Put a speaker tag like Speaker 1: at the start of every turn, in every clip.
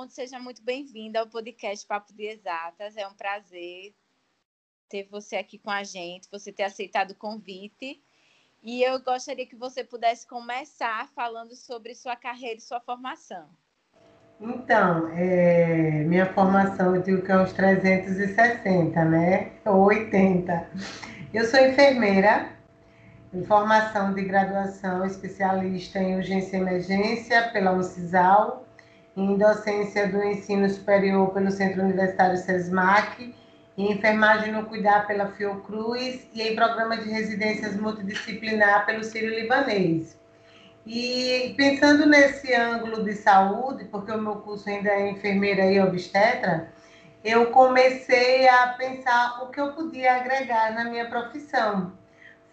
Speaker 1: Ponto, seja muito bem-vinda ao podcast Papo de Exatas. É um prazer ter você aqui com a gente, você ter aceitado o convite. E eu gostaria que você pudesse começar falando sobre sua carreira e sua formação.
Speaker 2: Então, é, minha formação, eu digo que é uns 360, né? Ou 80. Eu sou enfermeira, em formação de graduação especialista em urgência e emergência pela UNCISAL, em docência do ensino superior pelo Centro Universitário SESMAC, em enfermagem no cuidar pela Fiocruz e em programa de residências multidisciplinar pelo Sírio Libanês. E pensando nesse ângulo de saúde, porque o meu curso ainda é enfermeira e obstetra, eu comecei a pensar o que eu podia agregar na minha profissão.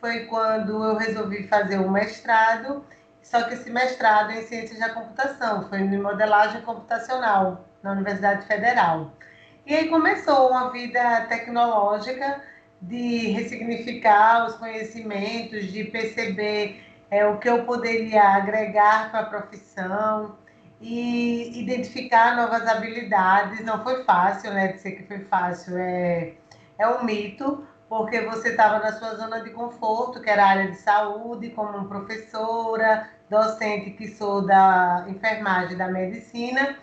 Speaker 2: Foi quando eu resolvi fazer o mestrado, só que esse mestrado em ciências da computação, foi em modelagem computacional, na Universidade Federal. E aí começou uma vida tecnológica de ressignificar os conhecimentos, de perceber é, o que eu poderia agregar para a profissão e identificar novas habilidades. Não foi fácil, né? Dizer que foi fácil é, é um mito, porque você estava na sua zona de conforto, que era a área de saúde, como professora, docente que sou da enfermagem da medicina,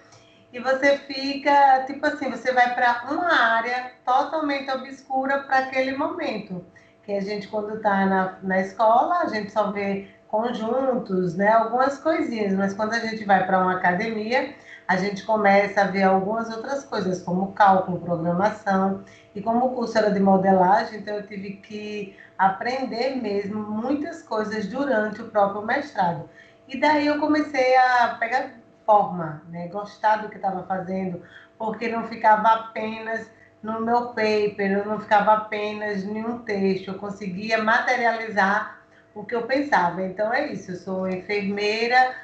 Speaker 2: e você fica, tipo assim, você vai para uma área totalmente obscura para aquele momento. Que a gente, quando está na, na escola, a gente só vê conjuntos, né, algumas coisinhas, mas quando a gente vai para uma academia, a gente começa a ver algumas outras coisas, como cálculo, programação, e como o curso era de modelagem, então eu tive que aprender mesmo muitas coisas durante o próprio mestrado. E daí eu comecei a pegar forma, né, gostar do que estava fazendo, porque não ficava apenas no meu paper, eu não ficava apenas em um texto, eu conseguia materializar o que eu pensava. Então é isso, eu sou enfermeira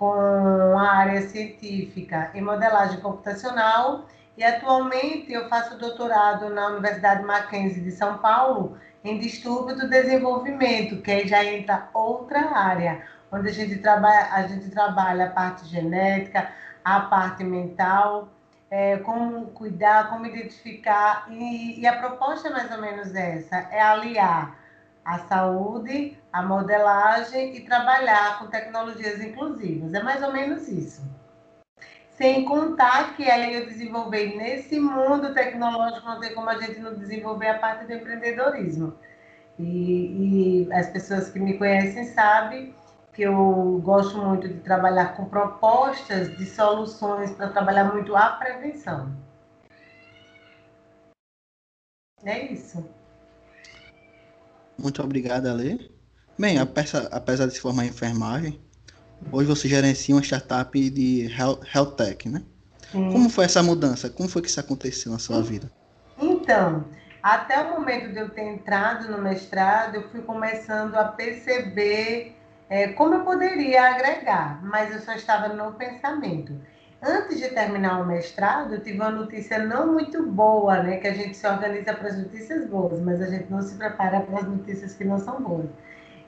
Speaker 2: com a área científica em modelagem computacional. E atualmente eu faço doutorado na Universidade Mackenzie de São Paulo em distúrbio do desenvolvimento, que aí já entra outra área, onde a gente trabalha, a gente trabalha a parte genética, a parte mental, é, como cuidar, como identificar, e, e a proposta é mais ou menos essa, é aliar a saúde, a modelagem e trabalhar com tecnologias inclusivas. É mais ou menos isso. Sem contar que aí eu desenvolvi nesse mundo tecnológico, não tem como a gente não desenvolver a parte do empreendedorismo. E, e as pessoas que me conhecem sabem que eu gosto muito de trabalhar com propostas de soluções para trabalhar muito a prevenção. É isso.
Speaker 3: Muito obrigado, Ale. Bem, apesar, apesar de se formar em enfermagem, hoje você gerencia uma startup de health, health tech, né? Sim. Como foi essa mudança? Como foi que isso aconteceu na sua vida?
Speaker 2: Então, até o momento de eu ter entrado no mestrado, eu fui começando a perceber é, como eu poderia agregar, mas eu só estava no pensamento. Antes de terminar o mestrado, eu tive uma notícia não muito boa, né? Que a gente se organiza para as notícias boas, mas a gente não se prepara para as notícias que não são boas.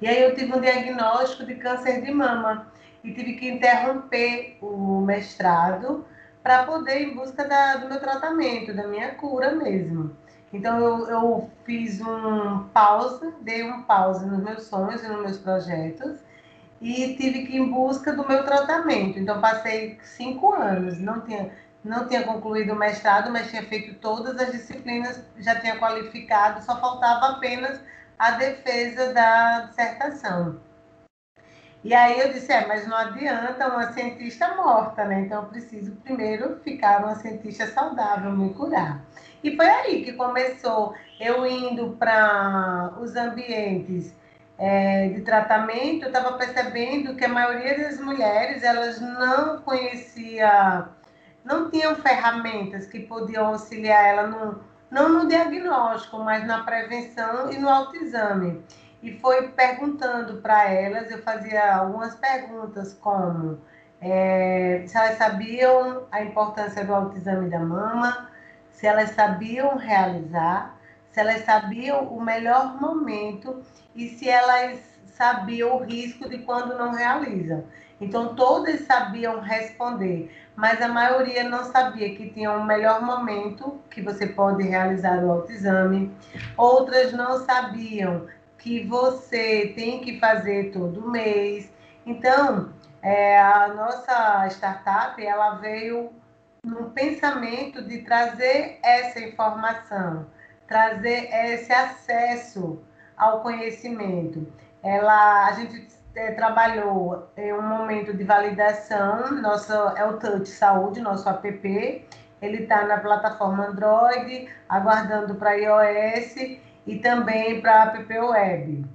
Speaker 2: E aí eu tive um diagnóstico de câncer de mama e tive que interromper o mestrado para poder ir em busca da, do meu tratamento, da minha cura mesmo. Então eu, eu fiz um pausa, dei um pause nos meus sonhos e nos meus projetos e tive que ir em busca do meu tratamento. Então, passei cinco anos, não tinha, não tinha concluído o mestrado, mas tinha feito todas as disciplinas, já tinha qualificado, só faltava apenas a defesa da dissertação. E aí eu disse, é, mas não adianta uma cientista morta, né? Então eu preciso primeiro ficar uma cientista saudável, me curar. E foi aí que começou eu indo para os ambientes é, de tratamento, eu estava percebendo que a maioria das mulheres elas não conhecia, não tinham ferramentas que podiam auxiliar ela no, não no diagnóstico, mas na prevenção e no autoexame. E foi perguntando para elas, eu fazia algumas perguntas como é, se elas sabiam a importância do autoexame da mama, se elas sabiam realizar, se elas sabiam o melhor momento e se elas sabiam o risco de quando não realizam. Então, todas sabiam responder, mas a maioria não sabia que tinha um melhor momento que você pode realizar o autoexame. Outras não sabiam que você tem que fazer todo mês. Então, é, a nossa startup, ela veio no pensamento de trazer essa informação, trazer esse acesso ao conhecimento. Ela, a gente é, trabalhou em um momento de validação, nosso é o Touch Saúde, nosso app. Ele está na plataforma Android, aguardando para iOS e também para app web.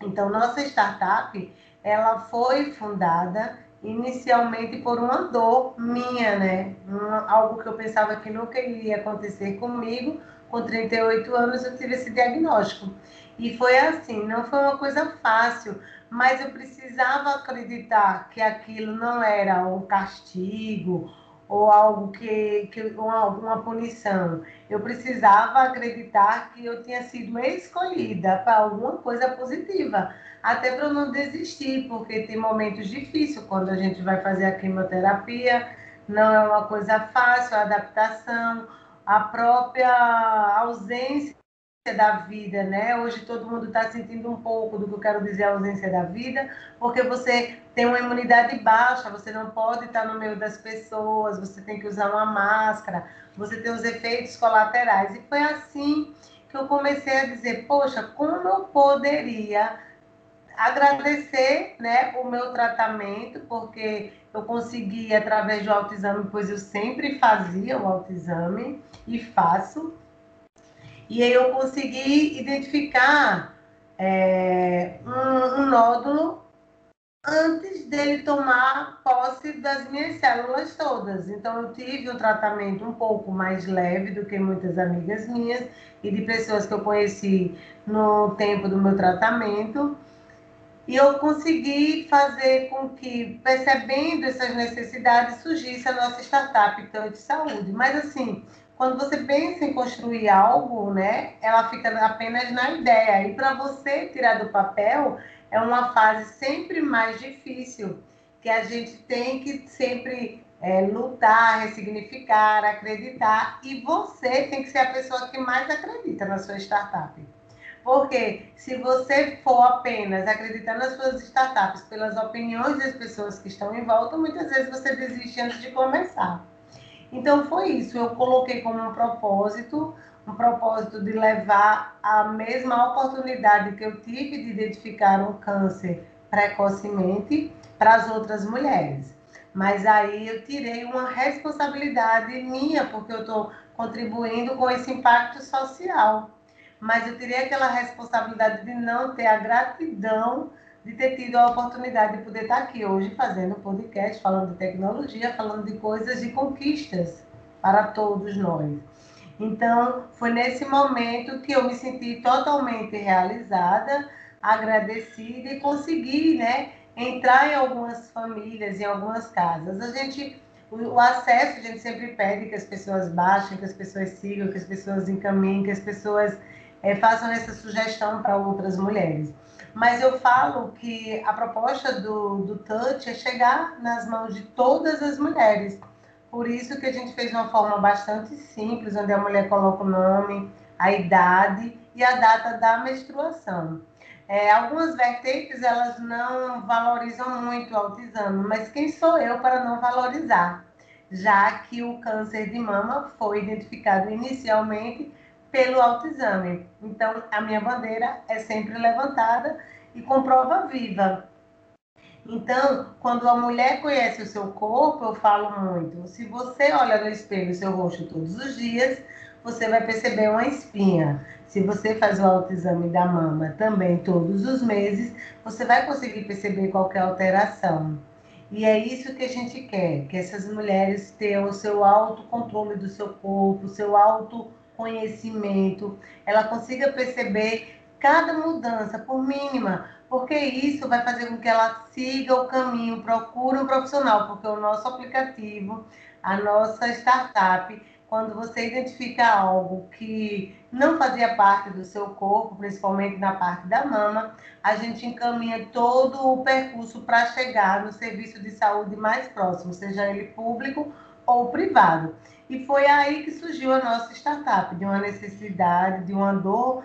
Speaker 2: Então, nossa startup, ela foi fundada inicialmente por uma dor minha, né? Uma, algo que eu pensava que nunca iria acontecer comigo. Com 38 anos eu tive esse diagnóstico. E foi assim, não foi uma coisa fácil, mas eu precisava acreditar que aquilo não era um castigo ou algo que, que uma, uma punição. Eu precisava acreditar que eu tinha sido escolhida para alguma coisa positiva até para não desistir, porque tem momentos difíceis quando a gente vai fazer a quimioterapia, não é uma coisa fácil, a adaptação, a própria ausência da vida, né? Hoje todo mundo está sentindo um pouco do que eu quero dizer a ausência da vida, porque você tem uma imunidade baixa, você não pode estar no meio das pessoas, você tem que usar uma máscara, você tem os efeitos colaterais. E foi assim que eu comecei a dizer, poxa, como eu poderia agradecer né, o meu tratamento, porque eu consegui através do autoexame, pois eu sempre fazia o autoexame e faço. E aí eu consegui identificar é, um, um nódulo antes dele tomar posse das minhas células todas. Então, eu tive um tratamento um pouco mais leve do que muitas amigas minhas e de pessoas que eu conheci no tempo do meu tratamento. E eu consegui fazer com que, percebendo essas necessidades, surgisse a nossa startup Tanto de Saúde. Mas, assim, quando você pensa em construir algo, né, ela fica apenas na ideia. E para você tirar do papel, é uma fase sempre mais difícil, que a gente tem que sempre é, lutar, ressignificar, acreditar. E você tem que ser a pessoa que mais acredita na sua startup. Porque se você for apenas acreditar nas suas startups pelas opiniões das pessoas que estão em volta, muitas vezes você desiste antes de começar. Então foi isso, eu coloquei como um propósito, um propósito de levar a mesma oportunidade que eu tive de identificar um câncer precocemente para as outras mulheres. Mas aí eu tirei uma responsabilidade minha, porque eu estou contribuindo com esse impacto social mas eu teria aquela responsabilidade de não ter a gratidão de ter tido a oportunidade de poder estar aqui hoje fazendo podcast, falando de tecnologia, falando de coisas e conquistas para todos nós. Então, foi nesse momento que eu me senti totalmente realizada, agradecida e consegui, né, entrar em algumas famílias, em algumas casas. A gente o, acesso a gente sempre pede que as pessoas baixem, que as pessoas sigam, que as pessoas encaminhem, que as pessoas é, façam essa sugestão para outras mulheres. Mas eu falo que a proposta do, do Touch é chegar nas mãos de todas as mulheres. Por isso que a gente fez uma forma bastante simples, onde a mulher coloca o nome, a idade e a data da menstruação. É, algumas vertentes elas não valorizam muito o autoexame, mas quem sou eu para não valorizar? Já que o câncer de mama foi identificado inicialmente pelo autoexame. Então, a minha bandeira é sempre levantada e com prova viva. Então, quando a mulher conhece o seu corpo, eu falo muito. Se você olha no espelho seu rosto todos os dias, você vai perceber uma espinha. Se você faz o autoexame da mama também todos os meses, você vai conseguir perceber qualquer alteração. E é isso que a gente quer, que essas mulheres tenham o seu autocontrole do seu corpo, o seu auto conhecimento, ela consiga perceber cada mudança, por mínima, porque isso vai fazer com que ela siga o caminho, procure um profissional, porque o nosso aplicativo, a nossa startup, quando você identifica algo que não fazia parte do seu corpo, principalmente na parte da mama, a gente encaminha todo o percurso para chegar no serviço de saúde mais próximo, seja ele público ou privado. E foi aí que surgiu a nossa startup, de uma necessidade, de uma dor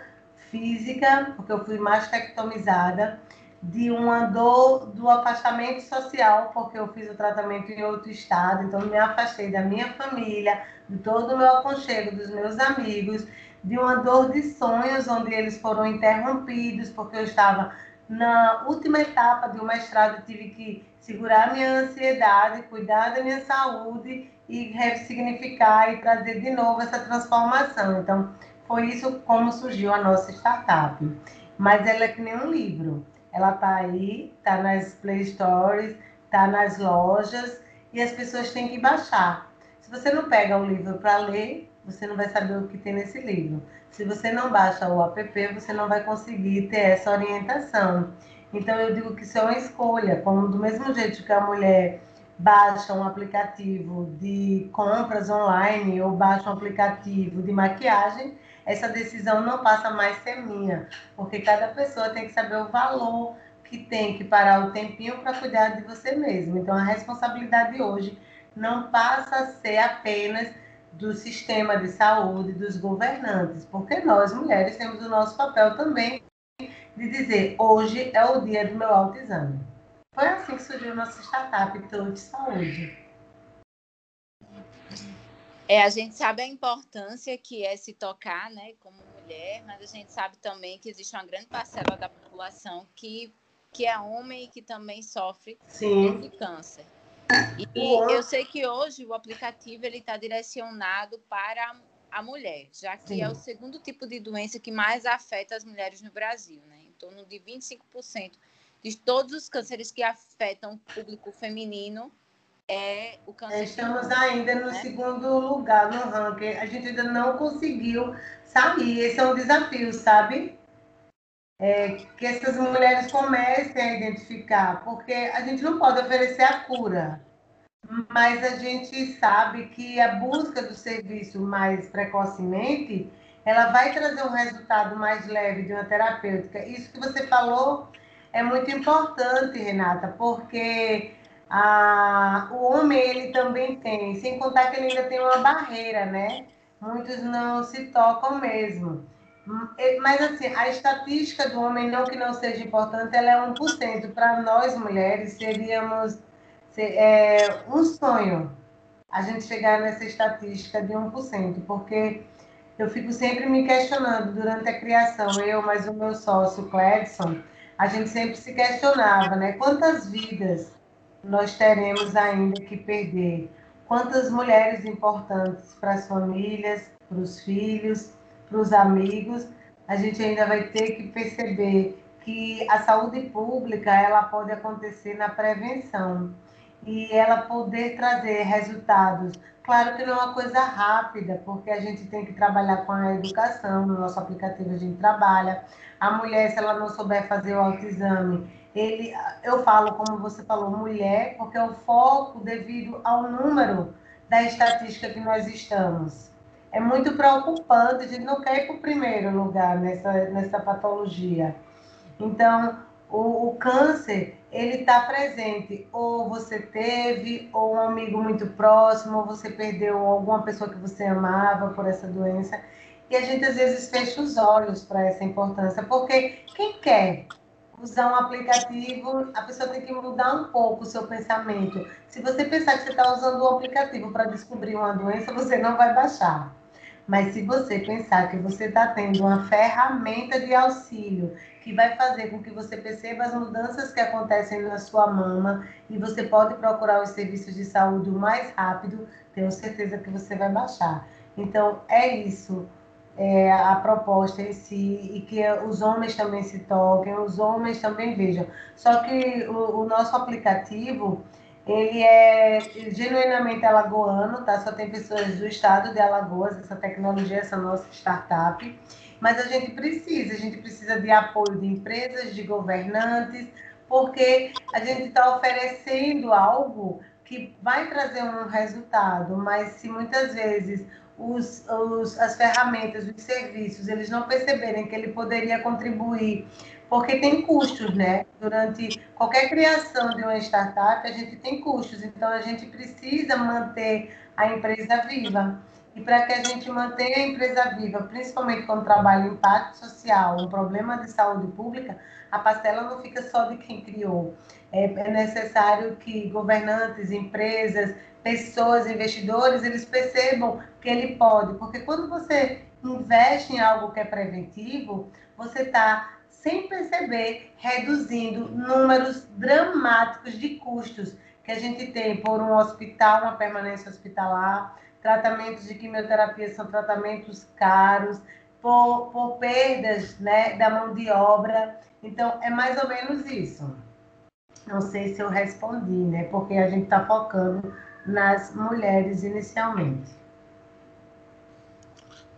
Speaker 2: física, porque eu fui mastectomizada, de uma dor do afastamento social, porque eu fiz o tratamento em outro estado, então me afastei da minha família, de todo o meu aconchego, dos meus amigos, de uma dor de sonhos, onde eles foram interrompidos, porque eu estava na última etapa do mestrado, tive que segurar minha ansiedade, cuidar da minha saúde e ressignificar e trazer de novo essa transformação. Então, foi isso como surgiu a nossa startup. Mas ela é que nem um livro. Ela está aí, está nas Play Stores, está nas lojas e as pessoas têm que baixar. Se você não pega o livro para ler, você não vai saber o que tem nesse livro. Se você não baixa o app, você não vai conseguir ter essa orientação. Então eu digo que isso é uma escolha, como do mesmo jeito que a mulher baixa um aplicativo de compras online ou baixa um aplicativo de maquiagem, essa decisão não passa mais a ser minha, porque cada pessoa tem que saber o valor que tem que parar o tempinho para cuidar de você mesmo. Então, a responsabilidade hoje não passa a ser apenas do sistema de saúde, dos governantes, porque nós, mulheres, temos o nosso papel também de dizer: hoje é o dia do meu autoexame. Foi assim que surgiu a nossa startup Touch Saúde.
Speaker 1: É, a gente sabe a importância que é se tocar, né, como mulher, mas a gente sabe também que existe uma grande parcela da população que, que é homem e que também sofre Sim. de câncer. E eu sei que hoje o aplicativo ele está direcionado para a mulher, já que Sim. é o segundo tipo de doença que mais afeta as mulheres no Brasil, né? Em torno de 25% de todos os cânceres que afetam o público feminino é o câncer.
Speaker 2: Estamos ainda no né? segundo lugar no ranking. A gente ainda não conseguiu sair. Esse é um desafio, sabe? É, que essas mulheres comecem a identificar, porque a gente não pode oferecer a cura, mas a gente sabe que a busca do serviço mais precocemente, ela vai trazer um resultado mais leve de uma terapêutica. Isso que você falou é muito importante, Renata, porque ah, o homem ele também tem, sem contar que ele ainda tem uma barreira, né? Muitos não se tocam mesmo. Hum, mas assim, a estatística do homem, não que não seja importante, ela é 1%. Para nós mulheres, seríamos é, um sonho a gente chegar nessa estatística de 1%, porque eu fico sempre me questionando durante a criação, eu mais o meu sócio, Cledson, a gente sempre se questionava, né? Quantas vidas nós teremos ainda que perder. Quantas mulheres importantes para as famílias, para os filhos, para os amigos, a gente ainda vai ter que perceber que a saúde pública ela pode acontecer na prevenção e ela poder trazer resultados. Claro que não é uma coisa rápida, porque a gente tem que trabalhar com a educação, no nosso aplicativo a gente trabalha. A mulher, se ela não souber fazer o autoexame, ele, eu falo, como você falou, mulher, porque é o foco devido ao número da estatística que nós estamos. É muito preocupante, a gente não quer ir para o primeiro lugar nessa, nessa patologia. Então, o, o câncer, ele está presente, ou você teve, ou um amigo muito próximo, ou você perdeu alguma pessoa que você amava por essa doença. E a gente às vezes fecha os olhos para essa importância, porque quem quer usar um aplicativo, a pessoa tem que mudar um pouco o seu pensamento. Se você pensar que você está usando um aplicativo para descobrir uma doença, você não vai baixar. Mas se você pensar que você está tendo uma ferramenta de auxílio que vai fazer com que você perceba as mudanças que acontecem na sua mama e você pode procurar os serviços de saúde o mais rápido, tenho certeza que você vai baixar. Então, é isso é, a proposta em si e que os homens também se toquem, os homens também vejam. Só que o, o nosso aplicativo, ele é genuinamente alagoano, tá? Só tem pessoas do estado de Alagoas, essa tecnologia, essa nossa startup. Mas a gente precisa, a gente precisa de apoio de empresas, de governantes, porque a gente está oferecendo algo que vai trazer um resultado, mas se muitas vezes os, os, as ferramentas, os serviços, eles não perceberem que ele poderia contribuir, porque tem custos, né? Durante qualquer criação de uma startup, a gente tem custos, então a gente precisa manter a empresa viva. E para que a gente mantenha a empresa viva, principalmente quando trabalha impacto social, um problema de saúde pública, a pastela não fica só de quem criou. É, é necessário que governantes, empresas, pessoas, investidores, eles percebam que ele pode, porque quando você investe em algo que é preventivo, você está, sem perceber, reduzindo números dramáticos de custos que a gente tem por um hospital, uma permanência hospitalar, tratamentos de quimioterapia são tratamentos caros, por, por perdas né, da mão de obra. Então, é mais ou menos isso. Não sei se eu respondi, né? Porque a gente está focando nas mulheres inicialmente.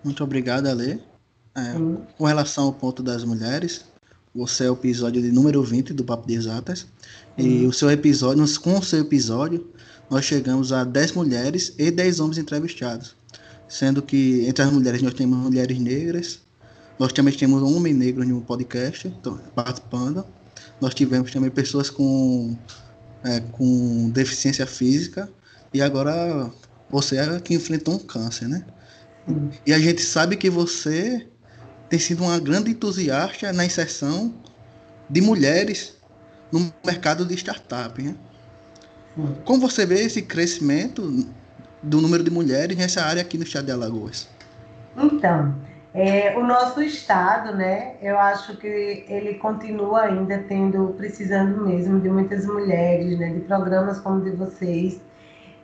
Speaker 3: Muito obrigado, Ale. É, com relação ao ponto das mulheres, você é o episódio de número 20 do Papo de Exatas. E o seu episódio, com o seu episódio, nós chegamos a 10 mulheres e 10 homens entrevistados. Sendo que entre as mulheres nós temos mulheres negras, nós também temos um homem negro no podcast então, participando. Nós tivemos também pessoas com, é, com deficiência física e agora você é que enfrentou um câncer, né? E a gente sabe que você tem sido uma grande entusiasta na inserção de mulheres no mercado de startup, né? Como você vê esse crescimento do número de mulheres nessa área aqui no estado de Alagoas?
Speaker 2: Então, é, o nosso estado, né, eu acho que ele continua ainda tendo, precisando mesmo de muitas mulheres, né, de programas como de vocês,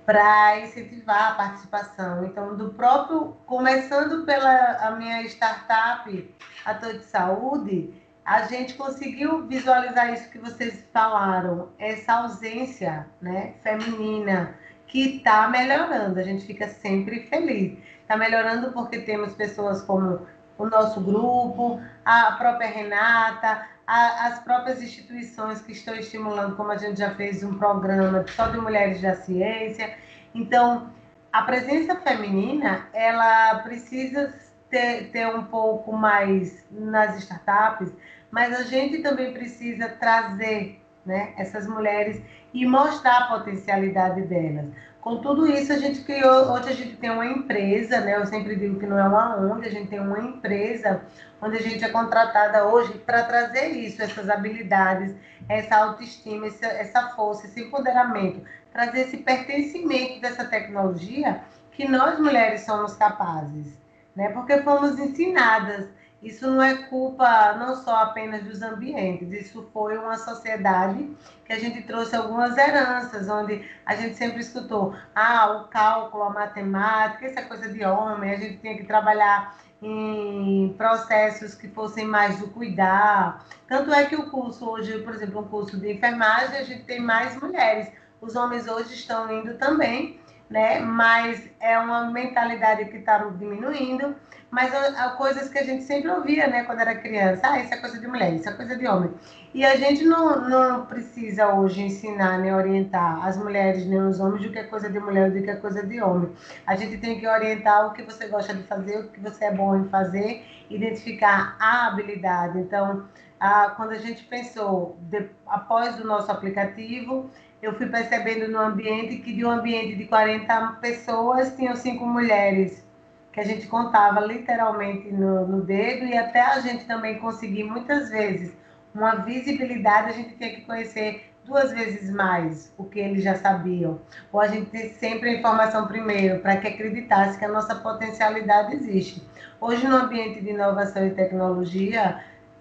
Speaker 2: para incentivar a participação. Então, do próprio, começando pela a minha startup, Ator de Saúde, a gente conseguiu visualizar isso que vocês falaram, essa ausência né, feminina, que está melhorando, a gente fica sempre feliz. Está melhorando porque temos pessoas como o nosso grupo, a própria Renata, a, as próprias instituições que estão estimulando, como a gente já fez um programa só de mulheres da ciência. Então, a presença feminina, ela precisa ter, ter um pouco mais nas startups, mas a gente também precisa trazer né, essas mulheres e mostrar a potencialidade delas. Com tudo isso, a gente criou, hoje a gente tem uma empresa, né? Eu sempre digo que não é uma ONG, a gente tem uma empresa onde a gente é contratada hoje para trazer isso, essas habilidades, essa autoestima, essa, essa força, esse empoderamento, trazer esse pertencimento dessa tecnologia que nós mulheres somos capazes, né? Porque fomos ensinadas isso não é culpa não só apenas dos ambientes, isso foi uma sociedade que a gente trouxe algumas heranças, onde a gente sempre escutou, ah, o cálculo, a matemática, isso é coisa de homem, a gente tinha que trabalhar em processos que fossem mais do cuidar. Tanto é que o curso hoje, por exemplo, um curso de enfermagem, a gente tem mais mulheres. Os homens hoje estão indo também, né? Mas é uma mentalidade que está diminuindo mas há coisas que a gente sempre ouvia, né, quando era criança. Ah, isso é coisa de mulher, isso é coisa de homem. E a gente não, não precisa hoje ensinar nem orientar as mulheres nem os homens do que é coisa de mulher do que é coisa de homem. A gente tem que orientar o que você gosta de fazer, o que você é bom em fazer, identificar a habilidade. Então, a, quando a gente pensou, de, após o nosso aplicativo, eu fui percebendo no ambiente que de um ambiente de 40 pessoas, tinham cinco mulheres que a gente contava literalmente no, no dedo e até a gente também conseguir muitas vezes uma visibilidade, a gente tinha que conhecer duas vezes mais o que eles já sabiam. Ou a gente ter sempre a informação primeiro, para que acreditasse que a nossa potencialidade existe. Hoje, no ambiente de inovação e tecnologia,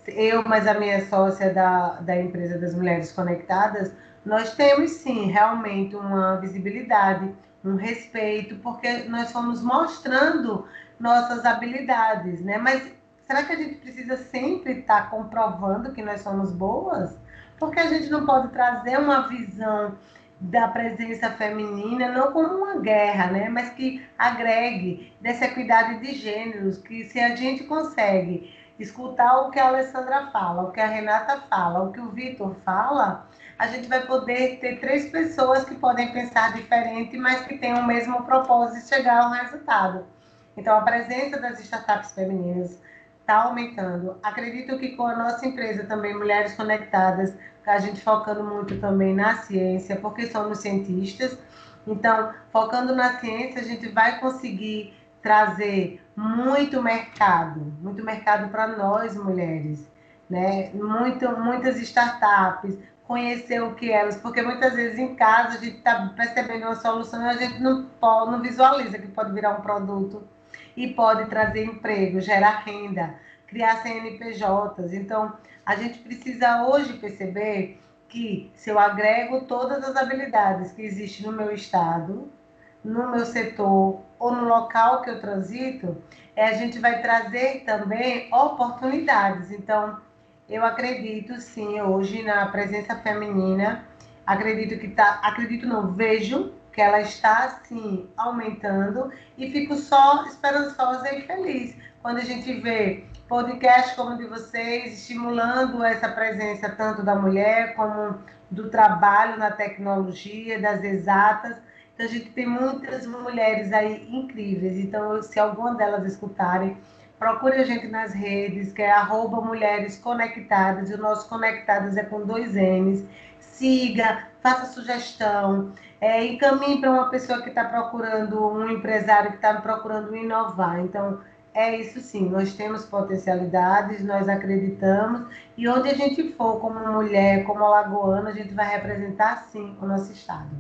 Speaker 2: eu, mas a minha sócia da, da empresa das Mulheres Conectadas, nós temos sim realmente uma visibilidade, um respeito, porque nós fomos mostrando nossas habilidades, né? Mas será que a gente precisa sempre estar tá comprovando que nós somos boas? Porque a gente não pode trazer uma visão da presença feminina não como uma guerra, né? Mas que agregue dessa equidade de gêneros, que se a gente consegue escutar o que a Alessandra fala, o que a Renata fala, o que o Vitor fala, a gente vai poder ter três pessoas que podem pensar diferente, mas que têm o mesmo propósito de chegar ao resultado. Então, a presença das startups femininas está aumentando. Acredito que com a nossa empresa também, Mulheres Conectadas, a gente focando muito também na ciência, porque somos cientistas. Então, focando na ciência, a gente vai conseguir trazer muito mercado, muito mercado para nós mulheres, né? Muito, muitas startups, conhecer o que elas, porque muitas vezes em casa a gente está percebendo uma solução e a gente não, não visualiza que pode virar um produto e pode trazer emprego, gerar renda, criar CNPJs. Então, a gente precisa hoje perceber que se eu agrego todas as habilidades que existem no meu estado, no meu setor ou no local que eu transito, é, a gente vai trazer também oportunidades. Então, eu acredito sim hoje na presença feminina. Acredito que tá, acredito não, vejo que ela está assim aumentando e fico só esperançosa e feliz quando a gente vê podcast como o de vocês estimulando essa presença tanto da mulher como do trabalho na tecnologia, das exatas. Então a gente tem muitas mulheres aí incríveis. Então, se alguma delas escutarem, procure a gente nas redes, que é arroba Mulheres Conectadas, e o nosso Conectadas é com dois N's. Siga, faça sugestão, é, encaminhe para uma pessoa que está procurando, um empresário que está procurando inovar. Então, é isso sim, nós temos potencialidades, nós acreditamos, e onde a gente for como mulher, como alagoana, a gente vai representar sim o nosso estado.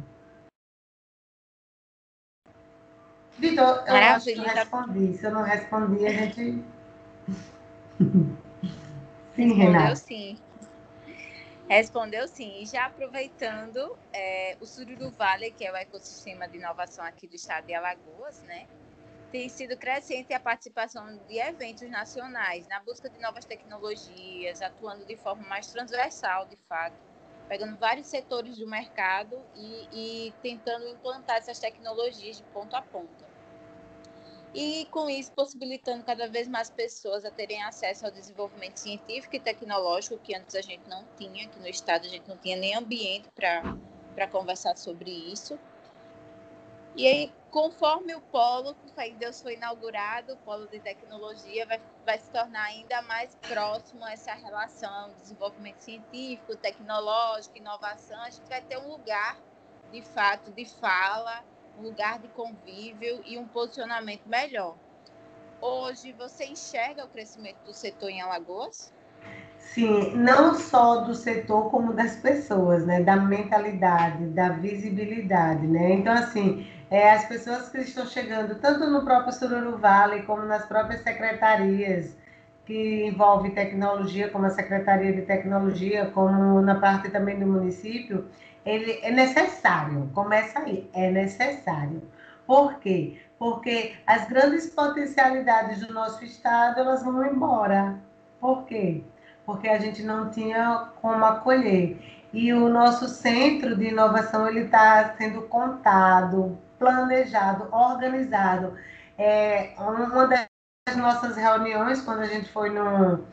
Speaker 2: Vitor, eu acho que eu respondi. Se eu não respondi, a gente.
Speaker 1: sim, Respondeu sim. Respondeu sim. E já aproveitando, é, o Sururu Vale, que é o ecossistema de inovação aqui do estado de Alagoas, né? Tem sido crescente a participação de eventos nacionais na busca de novas tecnologias, atuando de forma mais transversal, de fato, pegando vários setores do mercado e, e tentando implantar essas tecnologias de ponta a ponta. E com isso possibilitando cada vez mais pessoas a terem acesso ao desenvolvimento científico e tecnológico que antes a gente não tinha, aqui no estado a gente não tinha nem ambiente para conversar sobre isso. E aí, conforme o polo, que Deus foi inaugurado, o polo de tecnologia vai, vai se tornar ainda mais próximo a essa relação desenvolvimento científico, tecnológico, inovação. A gente vai ter um lugar, de fato, de fala, um lugar de convívio e um posicionamento melhor. Hoje, você enxerga o crescimento do setor em Alagoas?
Speaker 2: Sim, não só do setor, como das pessoas, né? Da mentalidade, da visibilidade, né? Então, assim, é, as pessoas que estão chegando, tanto no próprio Sururu Vale, como nas próprias secretarias que envolve tecnologia, como a Secretaria de Tecnologia, como na parte também do município, ele é necessário, começa aí, é necessário. Por quê? Porque as grandes potencialidades do nosso estado, elas vão embora. Por quê? Porque a gente não tinha como acolher. E o nosso centro de inovação, ele está sendo contado, planejado, organizado. É, uma das nossas reuniões, quando a gente foi no,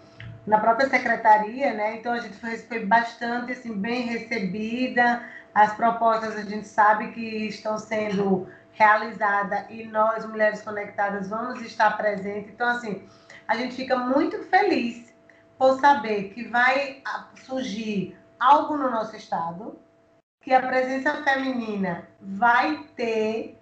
Speaker 2: na própria secretaria, né? Então a gente foi, bastante assim, bem recebida. As propostas a gente sabe que estão sendo realizadas e nós, Mulheres Conectadas, vamos estar presentes. Então, assim, a gente fica muito feliz por saber que vai surgir algo no nosso estado, que a presença feminina vai ter,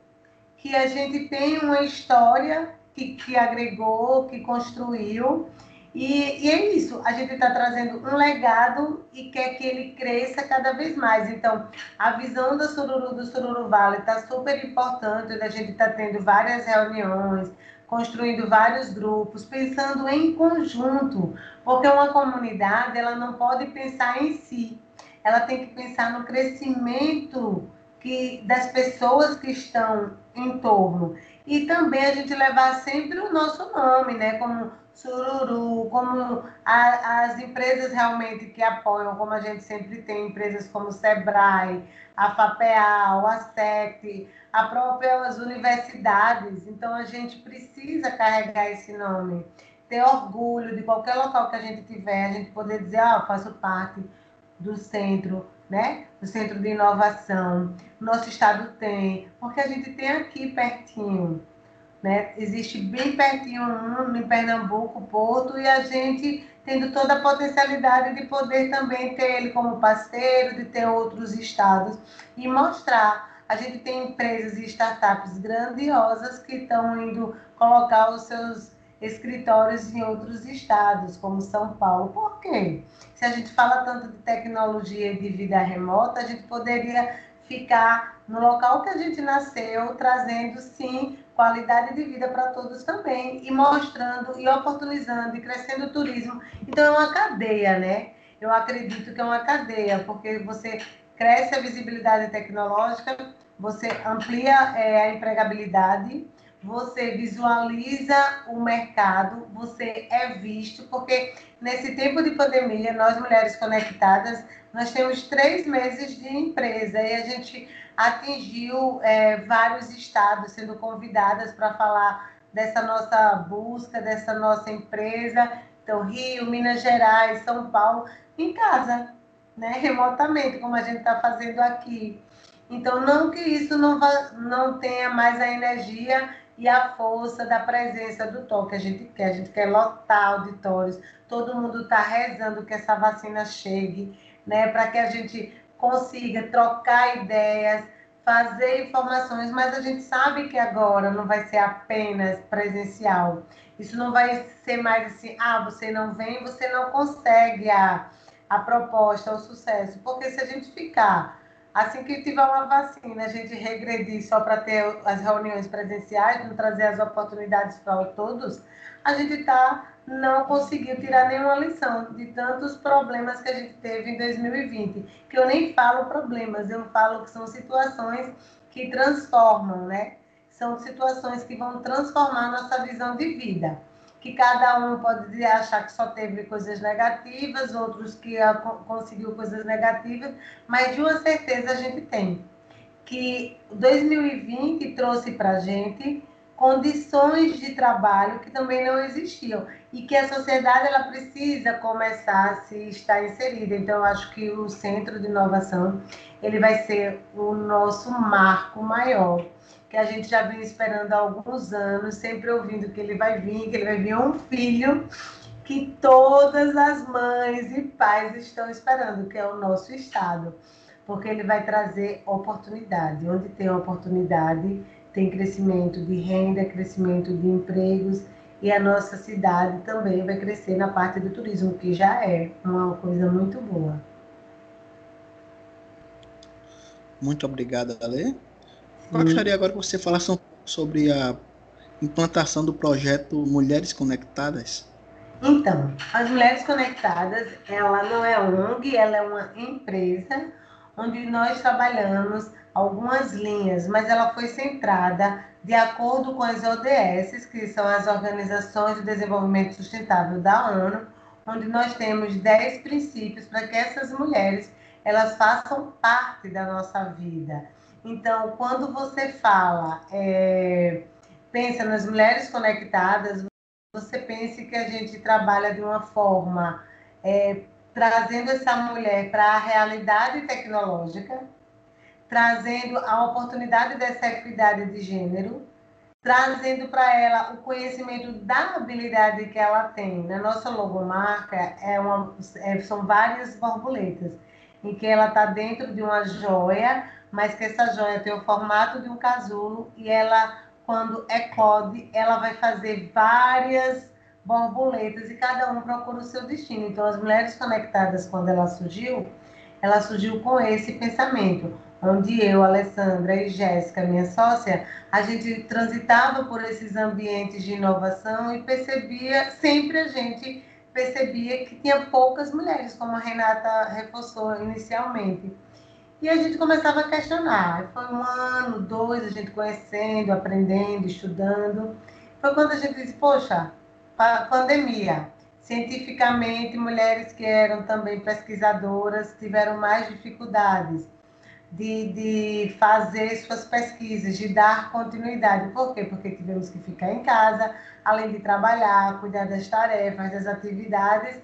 Speaker 2: que a gente tem uma história que, que agregou, que construiu e, e, é isso, a gente está trazendo um legado e quer que ele cresça cada vez mais. Então, a visão do Sururu, do Sururu Vale está super importante, a gente está tendo várias reuniões, construindo vários grupos, pensando em conjunto, porque uma comunidade ela não pode pensar em si, ela tem que pensar no crescimento que, das pessoas que estão em torno. E também a gente levar sempre o nosso nome, né? Como Sururu, como a, as empresas realmente que apoiam, como a gente sempre tem, empresas como o Sebrae, a FAPEAL, a SET, a próprias universidades. Então, a gente precisa carregar esse nome, ter orgulho de qualquer local que a gente tiver, a gente poder dizer, ah, eu faço parte do centro, né? Do centro de inovação. Nosso estado tem, porque a gente tem aqui pertinho Né? Existe bem pertinho um em Pernambuco, Porto, e a gente tendo toda a potencialidade de poder também ter ele como parceiro, de ter outros estados e mostrar. A gente tem empresas e startups grandiosas que estão indo colocar os seus escritórios em outros estados, como São Paulo. Por quê? Se a gente fala tanto de tecnologia e de vida remota, a gente poderia ficar no local que a gente nasceu, trazendo sim qualidade de vida para todos também e mostrando e oportunizando e crescendo o turismo. Então é uma cadeia, né? Eu acredito que é uma cadeia, porque você cresce a visibilidade tecnológica, você amplia é, a empregabilidade, você visualiza o mercado, você é visto, porque nesse tempo de pandemia, nós mulheres conectadas, nós temos três meses de empresa e a gente atingiu é, vários estados sendo convidadas para falar dessa nossa busca, dessa nossa empresa. Então, Rio, Minas Gerais, São Paulo, em casa, né? remotamente, como a gente está fazendo aqui. Então, não que isso não, vá, não tenha mais a energia e a força da presença do toque que a gente quer. A gente quer lotar auditórios, todo mundo está rezando que essa vacina chegue, né, para que a gente consiga trocar ideias, fazer informações, mas a gente sabe que agora não vai ser apenas presencial. Isso não vai ser mais assim, ah, você não vem, você não consegue a, a proposta, o sucesso. Porque se a gente ficar Assim que tiver uma vacina, a gente regredir só para ter as reuniões presenciais, não trazer as oportunidades para todos, a gente está não conseguiu tirar nenhuma lição de tantos problemas que a gente teve em 2020. Que eu nem falo problemas, eu falo que são situações que transformam, né? São situações que vão transformar nossa visão de vida que cada um pode achar que só teve coisas negativas, outros que conseguiu coisas negativas, mas de uma certeza a gente tem que 2020 trouxe para a gente condições de trabalho que também não existiam e que a sociedade ela precisa começar a se estar inserida. Então, eu acho que o Centro de Inovação ele vai ser o nosso marco maior que a gente já vem esperando há alguns anos, sempre ouvindo que ele vai vir, que ele vai vir um filho que todas as mães e pais estão esperando, que é o nosso estado, porque ele vai trazer oportunidade. Onde tem oportunidade, tem crescimento de renda, crescimento de empregos e a nossa cidade também vai crescer na parte do turismo, que já é uma coisa muito boa.
Speaker 3: Muito obrigada, Ale. Eu gostaria agora que você falasse um pouco sobre a implantação do projeto Mulheres Conectadas.
Speaker 2: Então, as Mulheres Conectadas, ela não é ONG, ela é uma empresa onde nós trabalhamos algumas linhas, mas ela foi centrada de acordo com as ODS, que são as Organizações de Desenvolvimento Sustentável da ONU, onde nós temos 10 princípios para que essas mulheres elas façam parte da nossa vida. Então, quando você fala, é, pensa nas mulheres conectadas, você pense que a gente trabalha de uma forma é, trazendo essa mulher para a realidade tecnológica, trazendo a oportunidade dessa equidade de gênero, trazendo para ela o conhecimento da habilidade que ela tem. Na nossa logomarca é uma, é, são várias borboletas, em que ela está dentro de uma joia mas que essa joia tem o formato de um casulo e ela, quando eclode, ela vai fazer várias borboletas e cada um procura o seu destino. Então, as mulheres conectadas, quando ela surgiu, ela surgiu com esse pensamento, onde eu, Alessandra e Jéssica, minha sócia, a gente transitava por esses ambientes de inovação e percebia, sempre a gente percebia que tinha poucas mulheres, como a Renata reforçou inicialmente. E a gente começava a questionar. Foi um ano, dois, a gente conhecendo, aprendendo, estudando. Foi quando a gente disse, poxa, pandemia. Cientificamente, mulheres que eram também pesquisadoras tiveram mais dificuldades de, de fazer suas pesquisas, de dar continuidade. Por quê? Porque tivemos que ficar em casa, além de trabalhar, cuidar das tarefas, das atividades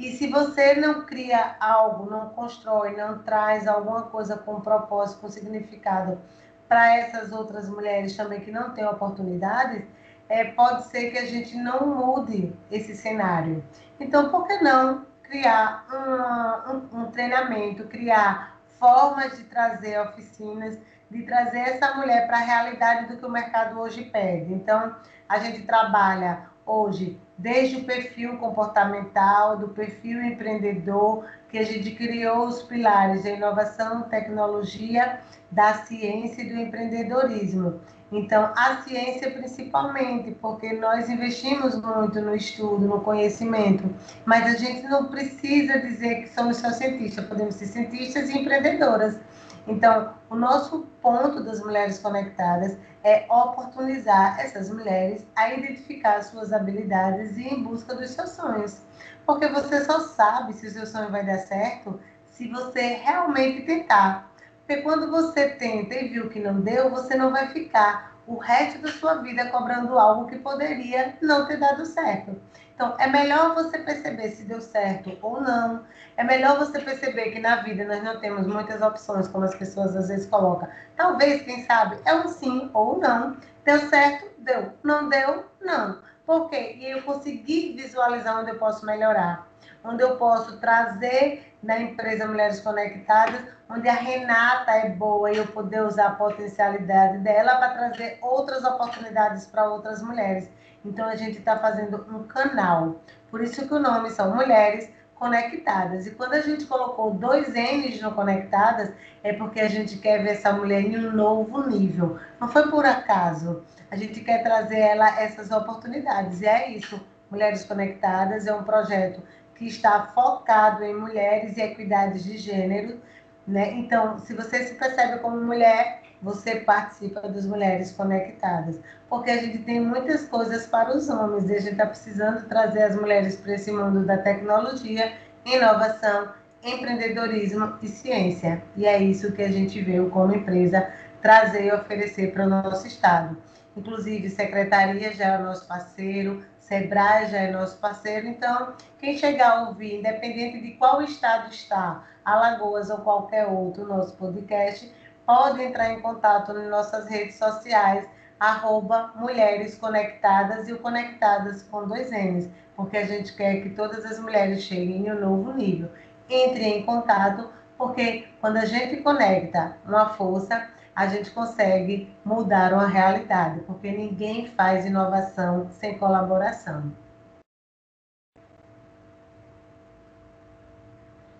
Speaker 2: e se você não cria algo, não constrói, não traz alguma coisa com propósito, com significado para essas outras mulheres também que não têm oportunidades, é, pode ser que a gente não mude esse cenário. Então, por que não criar um, um, um treinamento, criar formas de trazer oficinas, de trazer essa mulher para a realidade do que o mercado hoje pede. Então, a gente trabalha hoje desde o perfil comportamental, do perfil empreendedor, que a gente criou os pilares da inovação, tecnologia, da ciência e do empreendedorismo. Então, a ciência principalmente, porque nós investimos muito no estudo, no conhecimento, mas a gente não precisa dizer que somos só cientistas, podemos ser cientistas e empreendedoras. Então, o nosso ponto das mulheres conectadas é oportunizar essas mulheres a identificar suas habilidades e em busca dos seus sonhos. Porque você só sabe se o seu sonho vai dar certo se você realmente tentar. Porque quando você tenta e viu que não deu, você não vai ficar o resto da sua vida cobrando algo que poderia não ter dado certo. Então, é melhor você perceber se deu certo ou não. É melhor você perceber que na vida nós não temos muitas opções, como as pessoas às vezes colocam. Talvez, quem sabe, é um sim ou não. Deu certo? Deu. Não deu? Não. Por quê? E eu consegui visualizar onde eu posso melhorar onde eu posso trazer na empresa Mulheres Conectadas, onde a Renata é boa e eu poder usar a potencialidade dela para trazer outras oportunidades para outras mulheres. Então a gente está fazendo um canal. Por isso que o nome são Mulheres Conectadas. E quando a gente colocou dois N's no Conectadas, é porque a gente quer ver essa mulher em um novo nível. Não foi por acaso. A gente quer trazer ela essas oportunidades. E é isso. Mulheres Conectadas é um projeto que está focado em mulheres e equidades de gênero, né? Então, se você se percebe como mulher, você participa das mulheres conectadas, porque a gente tem muitas coisas para os homens e a gente está precisando trazer as mulheres para esse mundo da tecnologia, inovação, empreendedorismo e ciência. E é isso que a gente veio como empresa trazer e oferecer para o nosso estado. Inclusive, secretaria já é o nosso parceiro, Sebrae já é nosso parceiro, então quem chegar a ouvir, independente de qual estado está, Alagoas ou qualquer outro, nosso podcast, pode entrar em contato nas nossas redes sociais, arroba Mulheres Conectadas e o Conectadas com dois N's, porque a gente quer que todas as mulheres cheguem em um novo nível. Entre em contato, porque quando a gente conecta uma força, a gente consegue mudar uma realidade, porque ninguém faz inovação sem colaboração.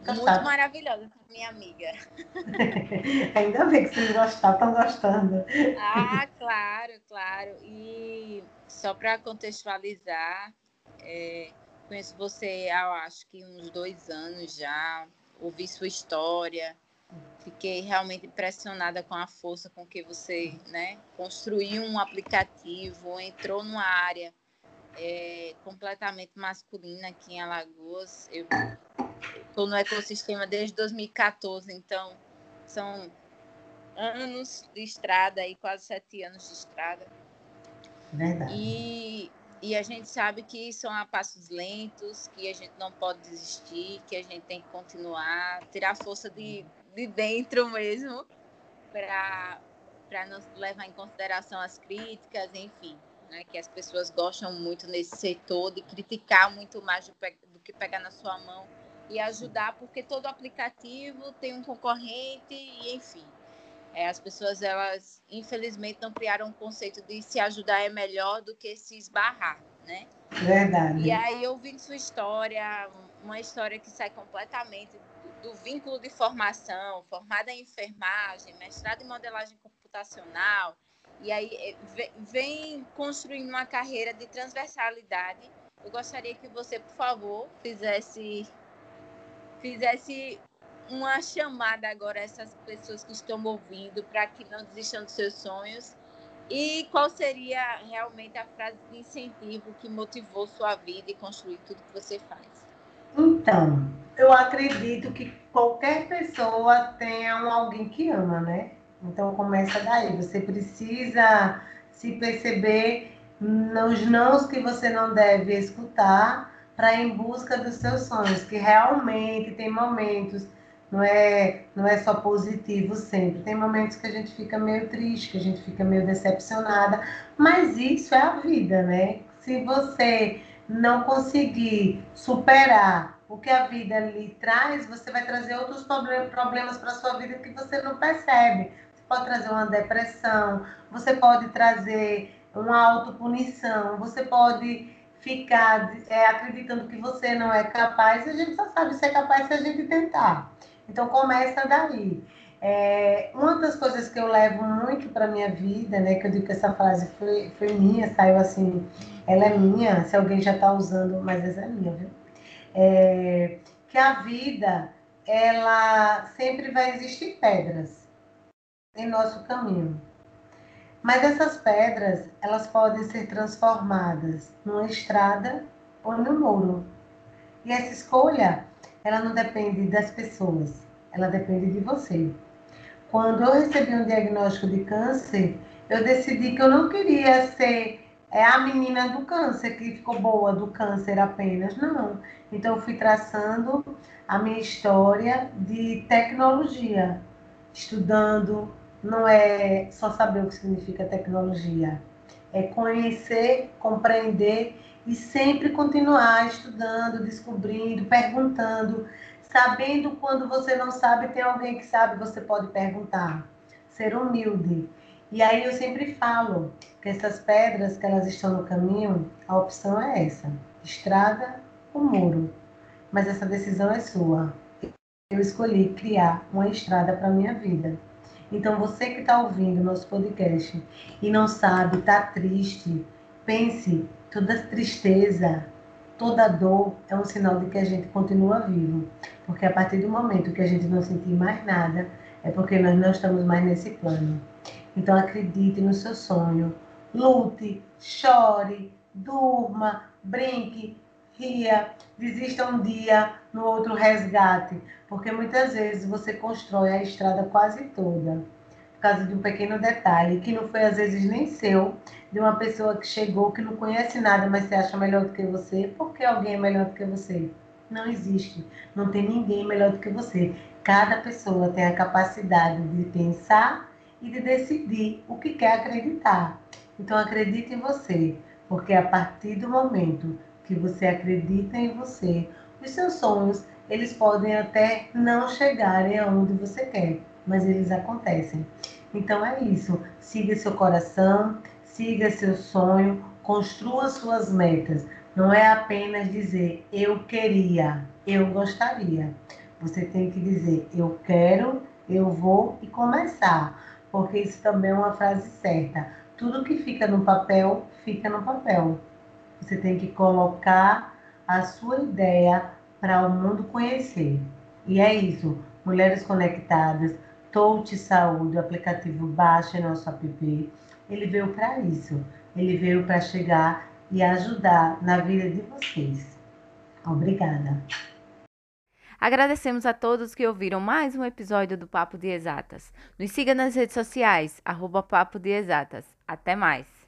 Speaker 1: Muito maravilhosa, minha amiga.
Speaker 2: Ainda bem que vocês gostaram, estão gostando.
Speaker 1: Ah, claro, claro. E só para contextualizar, é, conheço você há acho que uns dois anos já, ouvi sua história, Fiquei realmente impressionada com a força com que você né, construiu um aplicativo, entrou numa área é, completamente masculina aqui em Alagoas. Eu estou no ecossistema desde 2014, então são anos de estrada, aí, quase sete anos de estrada.
Speaker 2: Verdade.
Speaker 1: E, e a gente sabe que são a passos lentos, que a gente não pode desistir, que a gente tem que continuar, tirar força de de dentro mesmo, para não levar em consideração as críticas, enfim, né, que as pessoas gostam muito nesse setor de criticar muito mais do, do que pegar na sua mão e ajudar, porque todo aplicativo tem um concorrente e enfim. É, as pessoas, elas, infelizmente, não criaram um conceito de se ajudar é melhor do que se esbarrar, né?
Speaker 2: Verdade.
Speaker 1: E aí, ouvindo sua história, uma história que sai completamente do vínculo de formação, formada em enfermagem, mestrado em modelagem computacional, e aí eh, vem construindo uma carreira de transversalidade. Eu gostaria que você, por favor, fizesse fizesse uma chamada agora a essas pessoas que estão ouvindo para que não desistam dos seus sonhos. E qual seria realmente a frase de incentivo que motivou sua vida e construir tudo que você faz?
Speaker 2: Então, eu acredito que qualquer pessoa tenha um alguém que ama, né? Então começa daí. Você precisa se perceber nos nãos que você não deve escutar para em busca dos seus sonhos, que realmente tem momentos não é, não é só positivo sempre. Tem momentos que a gente fica meio triste, que a gente fica meio decepcionada, mas isso é a vida, né? Se você não conseguir superar o que a vida lhe traz, você vai trazer outros problemas para sua vida que você não percebe. Você pode trazer uma depressão, você pode trazer uma autopunição, você pode ficar é, acreditando que você não é capaz, a gente só sabe ser capaz se a gente tentar. Então começa daí. É, uma das coisas que eu levo muito para minha vida, né, que eu digo que essa frase foi, foi minha, saiu assim, ela é minha, se alguém já está usando, mas essa é minha, viu? É, que a vida, ela sempre vai existir pedras em nosso caminho. Mas essas pedras, elas podem ser transformadas numa estrada ou num muro. E essa escolha, ela não depende das pessoas, ela depende de você. Quando eu recebi um diagnóstico de câncer, eu decidi que eu não queria ser é, a menina do câncer, que ficou boa do câncer apenas. Não. Então, eu fui traçando a minha história de tecnologia, estudando. Não é só saber o que significa tecnologia, é conhecer, compreender e sempre continuar estudando, descobrindo, perguntando, sabendo quando você não sabe, tem alguém que sabe, você pode perguntar. Ser humilde. E aí eu sempre falo que essas pedras que elas estão no caminho, a opção é essa: estrada ou muro. Mas essa decisão é sua. Eu escolhi criar uma estrada para minha vida. Então você que está ouvindo nosso podcast e não sabe, está triste, pense, toda tristeza, toda dor é um sinal de que a gente continua vivo. Porque a partir do momento que a gente não sentir mais nada, é porque nós não estamos mais nesse plano. Então acredite no seu sonho, lute, chore, durma, brinque, ria, desista um dia, no outro resgate, porque muitas vezes você constrói a estrada quase toda por causa de um pequeno detalhe que não foi às vezes nem seu, de uma pessoa que chegou que não conhece nada, mas se acha melhor do que você, porque alguém é melhor do que você. Não existe. Não tem ninguém melhor do que você. Cada pessoa tem a capacidade de pensar e de decidir o que quer acreditar. Então acredite em você, porque a partir do momento que você acredita em você, os seus sonhos, eles podem até não chegarem aonde você quer, mas eles acontecem. Então é isso. Siga seu coração, siga seu sonho, construa suas metas. Não é apenas dizer eu queria, eu gostaria. Você tem que dizer eu quero, eu vou e começar, porque isso também é uma frase certa. Tudo que fica no papel, fica no papel. Você tem que colocar a sua ideia para o mundo conhecer. E é isso. Mulheres conectadas, Touch Saúde, o aplicativo baixa nosso app. Ele veio para isso. Ele veio para chegar e ajudar na vida de vocês. Obrigada.
Speaker 1: Agradecemos a todos que ouviram mais um episódio do Papo de Exatas. Nos siga nas redes sociais, arroba Papo de Exatas. Até mais!